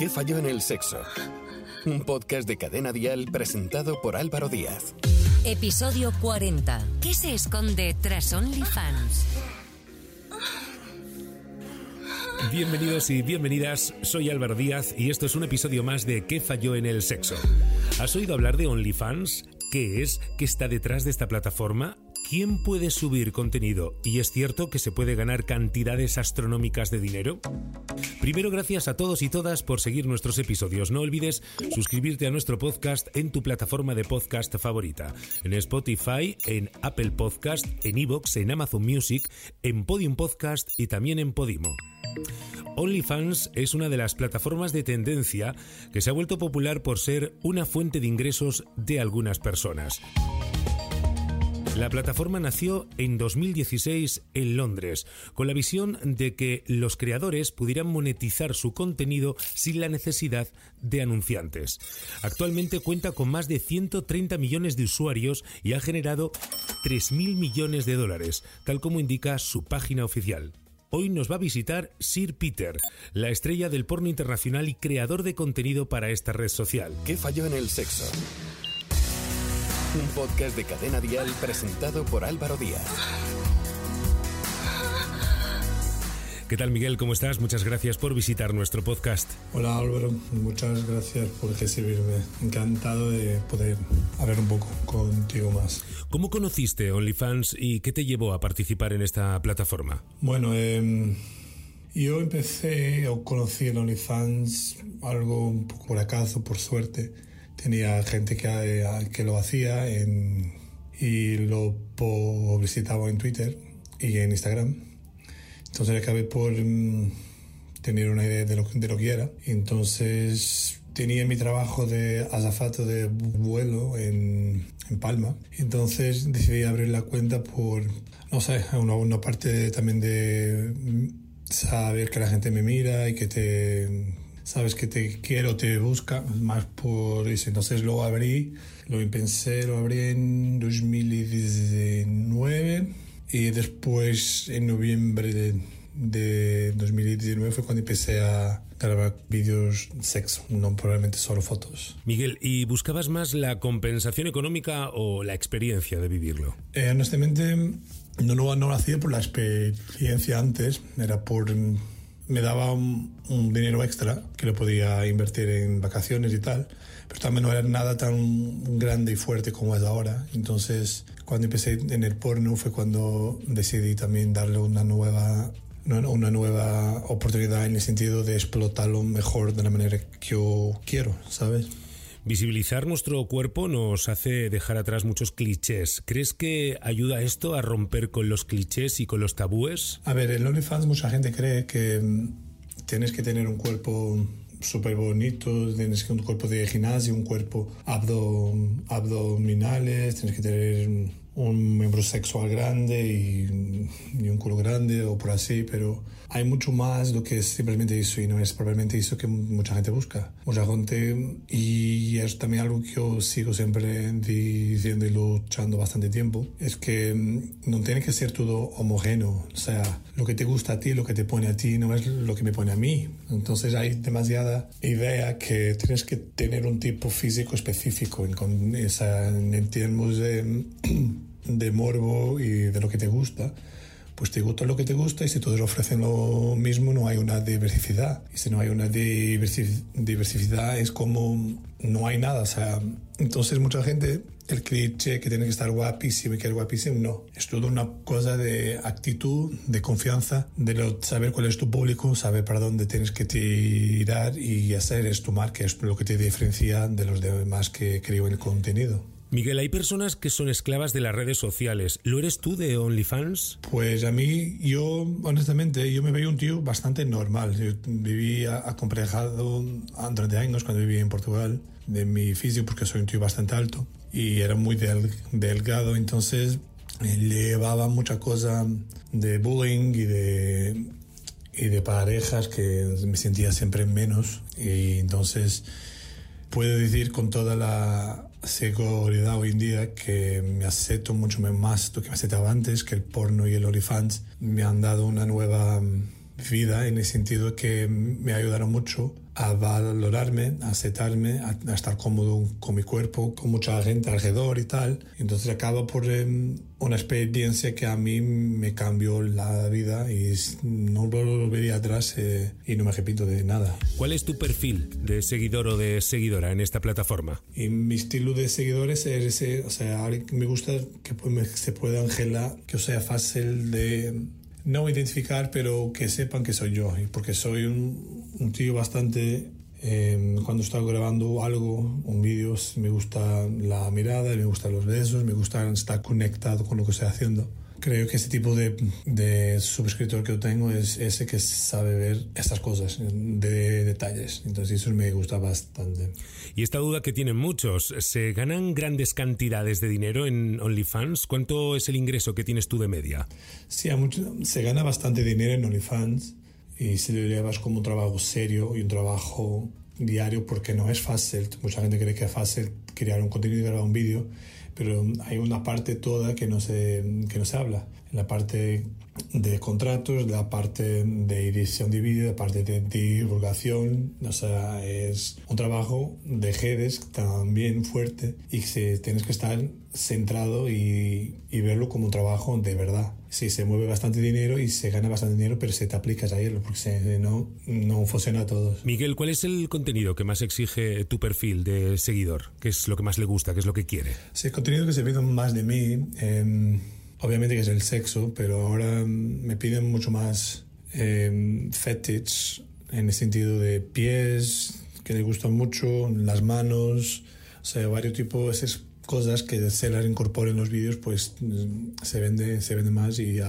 ¿Qué falló en el sexo? Un podcast de Cadena Dial presentado por Álvaro Díaz. Episodio 40. ¿Qué se esconde tras OnlyFans? Bienvenidos y bienvenidas, soy Álvaro Díaz y esto es un episodio más de ¿Qué falló en el sexo? ¿Has oído hablar de OnlyFans? ¿Qué es? ¿Qué está detrás de esta plataforma? ¿Quién puede subir contenido? ¿Y es cierto que se puede ganar cantidades astronómicas de dinero? Primero, gracias a todos y todas por seguir nuestros episodios. No olvides suscribirte a nuestro podcast en tu plataforma de podcast favorita. En Spotify, en Apple Podcast, en Evox, en Amazon Music, en Podium Podcast y también en Podimo. OnlyFans es una de las plataformas de tendencia que se ha vuelto popular por ser una fuente de ingresos de algunas personas. La plataforma nació en 2016 en Londres, con la visión de que los creadores pudieran monetizar su contenido sin la necesidad de anunciantes. Actualmente cuenta con más de 130 millones de usuarios y ha generado 3.000 millones de dólares, tal como indica su página oficial. Hoy nos va a visitar Sir Peter, la estrella del porno internacional y creador de contenido para esta red social. ¿Qué falló en el sexo? Un podcast de Cadena Dial presentado por Álvaro Díaz. ¿Qué tal Miguel? ¿Cómo estás? Muchas gracias por visitar nuestro podcast. Hola Álvaro, muchas gracias por recibirme. Encantado de poder hablar un poco contigo más. ¿Cómo conociste OnlyFans y qué te llevó a participar en esta plataforma? Bueno, eh, yo empecé o conocí en OnlyFans algo un poco por acaso, por suerte tenía gente que, que lo hacía en, y lo publicitaba en Twitter y en Instagram. Entonces acabé por mm, tener una idea de lo, de lo que era. Entonces tenía mi trabajo de azafato de vuelo en, en, Palma. Entonces decidí abrir la cuenta por, no sé, una, una parte también de saber que la gente me mira y que te sabes que te quiero, te busca, más por eso. Entonces lo abrí, lo pensé, lo abrí en 2019 y después en noviembre de, de 2019 fue cuando empecé a grabar vídeos sexo, no probablemente solo fotos. Miguel, ¿y buscabas más la compensación económica o la experiencia de vivirlo? Eh, honestamente, no, no, no lo hacía por la experiencia antes, era por me daba un, dinero extra que lo podía invertir en vacaciones y tal, pero también no era nada tan grande y fuerte como es ahora. Entonces, cuando empecé en el porno fue cuando decidí también darle una nueva una nueva oportunidad en el sentido de explotarlo mejor de la manera que yo quiero, ¿sabes? Visibilizar nuestro cuerpo nos hace dejar atrás muchos clichés. ¿Crees que ayuda esto a romper con los clichés y con los tabúes? A ver, en OnlyFans mucha gente cree que mm, tienes que tener un cuerpo súper bonito, tienes que un cuerpo de gimnasio, un cuerpo abdominales, tienes que tener un miembro sexual grande y, un culo grande o por así, pero hay mucho más lo que es simplemente eso y no es probablemente eso que mucha gente busca. Mucha gente, y es también algo que yo sigo siempre diciendo y luchando bastante tiempo, es que mm, no tiene que ser todo homogéneo, o sea, lo que te gusta a ti, lo que te pone a ti, no es lo que me pone a mí. Entonces hay demasiada idea que tienes que tener un tipo físico específico en, esa, en términos de de morbo y de lo que te gusta, pues te gusta lo que te gusta y si todos ofrecen lo mismo no hay una diversidad. Y si no hay una diversidad es como no hay nada. O sea, entonces mucha gente, el cliché que tiene que estar guapísimo y que es guapísimo, no. Es todo una cosa de actitud, de confianza, de saber cuál es tu público, saber para dónde tienes que tirar y hacer es tu marca, es lo que te diferencia de los demás que creo en el contenido. Miguel, hay personas que son esclavas de las redes sociales. ¿Lo eres tú de OnlyFans? Pues a mí, yo, honestamente, yo me veía un tío bastante normal. Yo vivía acomplejado durante años cuando vivía en Portugal de mi físico porque soy un tío bastante alto y era muy delgado, entonces llevaba mucha cosa de bullying y de y de parejas que me sentía siempre menos y entonces puedo decir con toda la seguridad hoy en día que me acepto mucho más lo que me aceptaba antes, que el porno y el OnlyFans me han dado una nueva mm, vida en el sentido que me ayudaron mucho a valorarme, a aceptarme, a, estar cómodo con mi cuerpo, con mucha gente alrededor y tal. Entonces acaba por em, una experiencia que a mí me cambió la vida y no volvería atrás eh, y no me arrepiento de nada. ¿Cuál es tu perfil de seguidor o de seguidora en esta plataforma? Y mi estilo de seguidores es ese, o sea, me gusta que se pueda angelar, que sea fácil de no identificar, pero que sepan que soy yo, porque soy un, un tío bastante... Eh, cuando estoy grabando algo, un vídeo, me gusta la mirada, me gustan los besos, me gusta estar conectado con lo que estoy haciendo. Creo que ese tipo de, de suscriptor que yo tengo es ese que sabe ver estas cosas de detalles. Entonces eso me gusta bastante. Y esta duda que tienen muchos, ¿se ganan grandes cantidades de dinero en OnlyFans? ¿Cuánto es el ingreso que tienes tú de media? Sí, mucho, se gana bastante dinero en OnlyFans y si lo llevas como un trabajo serio y un trabajo diario porque no es fácil. Mucha gente cree que es fácil crear un contenido y grabar un vídeo pero hay una parte toda que no se, que no se habla. La parte de contratos, la parte de edición de vídeo, la parte de divulgación, o sea, es un trabajo de redes también fuerte y que tienes que estar centrado y, y, verlo como un trabajo de verdad. Sí, se mueve bastante dinero y se gana bastante dinero, pero se te aplicas a ello, porque si no, no funciona a todos. Miguel, ¿cuál es el contenido que más exige tu perfil de seguidor? ¿Qué es lo que más le gusta? ¿Qué es lo que quiere? Sí, el contenido que se pide más de mí, eh, obviamente que es el sexo, pero ahora me piden mucho más eh, fetish, en el sentido de pies, que le gustan mucho, las manos, o sea, varios tipos, esas cosas que se las incorporen en los vídeos, pues se vende, se vende más y,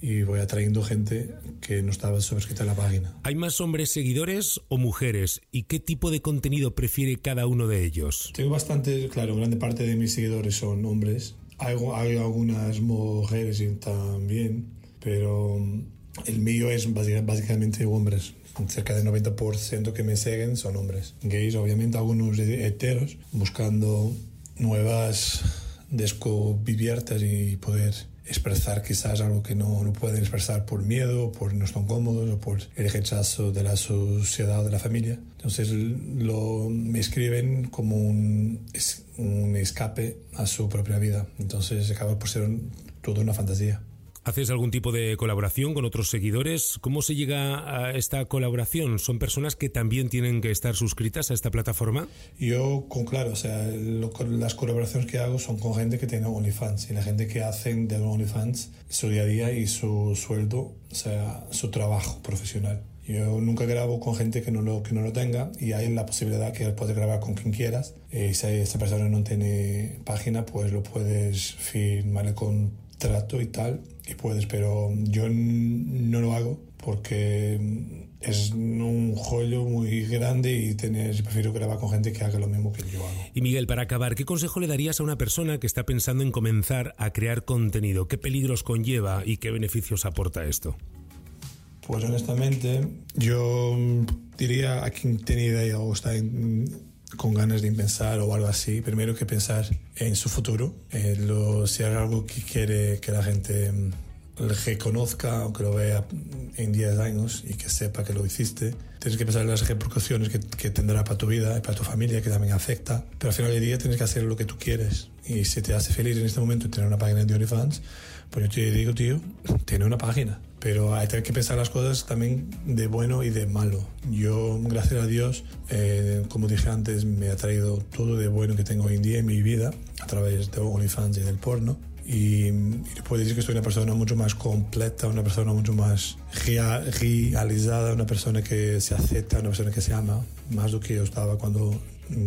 y voy atrayendo gente que no estaba sobrescrita en la página. ¿Hay más hombres seguidores o mujeres? ¿Y qué tipo de contenido prefiere cada uno de ellos? Tengo bastante, claro, grande parte de mis seguidores son hombres. Hay, algunas mujeres también, pero el mío es básicamente hombres cerca del 90% que me siguen son hombres. Gays, obviamente, algunos heteros, buscando nuevas descubiertas y poder expresar quizás algo que no, no pueden expresar por miedo, por no están cómodos o por el rechazo de la sociedad o de la familia. Entonces lo, me escriben como un, un escape a su propia vida. Entonces acaba por ser toda una fantasía. ¿Haces algún tipo de colaboración con otros seguidores? ¿Cómo se llega a esta colaboración? ¿Son personas que también tienen que estar suscritas a esta plataforma? Yo, con claro, o sea, las colaboraciones que hago son con gente que tiene OnlyFans y la gente que hacen de OnlyFans su día a día y su sueldo, o sea, su trabajo profesional. Yo nunca grabo con gente que no lo, que no lo tenga y hay la posibilidad que puedes grabar con quien quieras. Y si esa persona no tiene página, pues lo puedes firmar con trato y tal y puedes, pero yo no lo hago porque es un joyo muy grande y tener, prefiero grabar con gente que haga lo mismo que yo hago. Y Miguel, para acabar, ¿qué consejo le darías a una persona que está pensando en comenzar a crear contenido? ¿Qué peligros conlleva y qué beneficios aporta esto? Pues honestamente, yo diría a quien tiene idea o está en con ganas de pensar o algo así, primero que pensar en su futuro, si hay algo que quiere que la gente mm, reconozca o que lo vea en 10 años y que sepa que lo hiciste. Tienes que pensar en las repercusiones que, que tendrá para tu vida y para tu familia, que también afecta. Pero al final del día tienes que hacer lo que tú quieres. Y si te hace feliz en este momento tener una página de OnlyFans, pues yo te digo, tío, tiene una página pero hay que pensar las cosas también de bueno y de malo. Yo, gracias a Dios, eh, como dije antes, me ha traído todo de bueno que tengo hoy en día en mi vida a través de OnlyFans y del porno. Y, puedo decir que soy una persona mucho más completa, una persona mucho más realizada, una persona que se acepta, una persona que se ama, más de lo que yo estaba cuando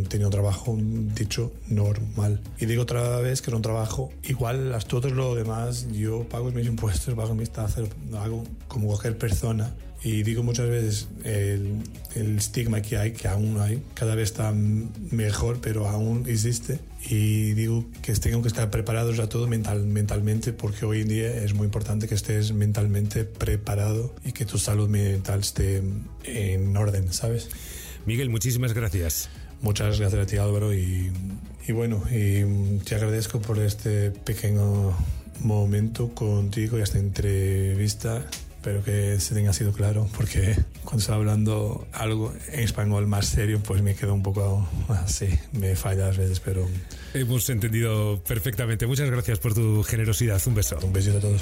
tenía un trabajo dicho normal. Y digo otra vez que era un trabajo igual a todo lo demás. Yo pago mis impuestos, pago mis tasas, hago como cualquier persona. Y digo muchas veces el, el, estigma que hay, que aún hay, cada vez está mejor, pero aún existe. Y digo que tengan que estar preparados a todo mental, mentalmente, porque hoy en día es muy importante que estés mentalmente preparado y que tu salud mental esté en orden, ¿sabes? Miguel, muchísimas gracias. Muchas gracias a ti Álvaro y, y bueno, y te agradezco por este pequeño momento contigo y esta entrevista espero que se tenga sido claro, porque cuando estaba hablando algo en español más serio, pues me quedo un poco así, me falla a veces, pero... Hemos entendido perfectamente. Muchas gracias por tu generosidad. Un beso. Un besito a todos.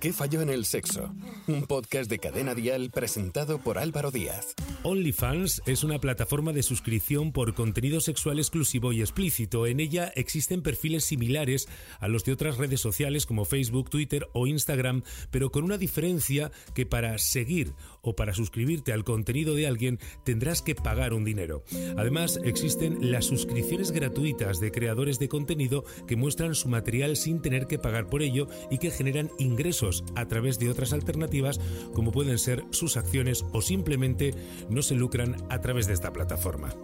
¿Qué falló en el sexo? Un podcast de Cadena Dial presentado por Álvaro Díaz. OnlyFans es una plataforma de suscripción por contenido sexual exclusivo y explícito. En ella existen perfiles similares a los de otras redes sociales como Facebook, Twitter o Instagram, pero con una diferencia que para seguir o para suscribirte al contenido de alguien tendrás que pagar un dinero. Además, existen las suscripciones gratuitas de creadores de contenido que muestran su material sin tener que pagar por ello y que generan ingresos a través de otras alternativas como pueden ser sus acciones o simplemente no se lucran a través de esta plataforma.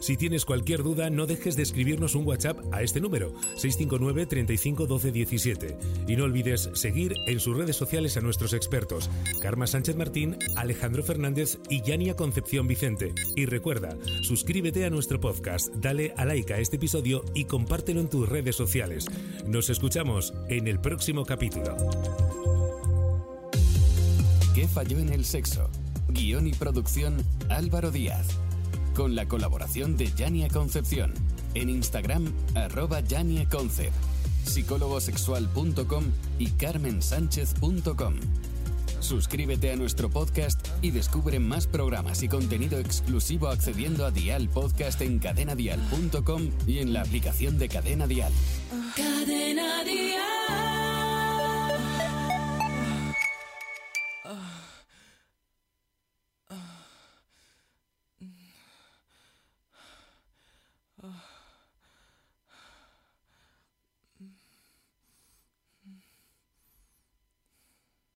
Si tienes cualquier duda, no dejes de escribirnos un WhatsApp a este número, 659 35 12 17. Y no olvides seguir en sus redes sociales a nuestros expertos, Karma Sánchez Martín, Alejandro Fernández y Yania Concepción Vicente. Y recuerda, suscríbete a nuestro podcast, dale a like a este episodio y compártelo en tus redes sociales. Nos escuchamos en el próximo capítulo. ¿Qué falló en el sexo? Guión y producción Álvaro Díaz con la colaboración de Yania Concepción. En Instagram, arroba Concept, psicólogosexual.com y carmensánchez.com. Suscríbete a nuestro podcast y descubre más programas y contenido exclusivo accediendo a Dial Podcast en cadenadial.com y en la aplicación de Cadena Dial. Cadena Dial.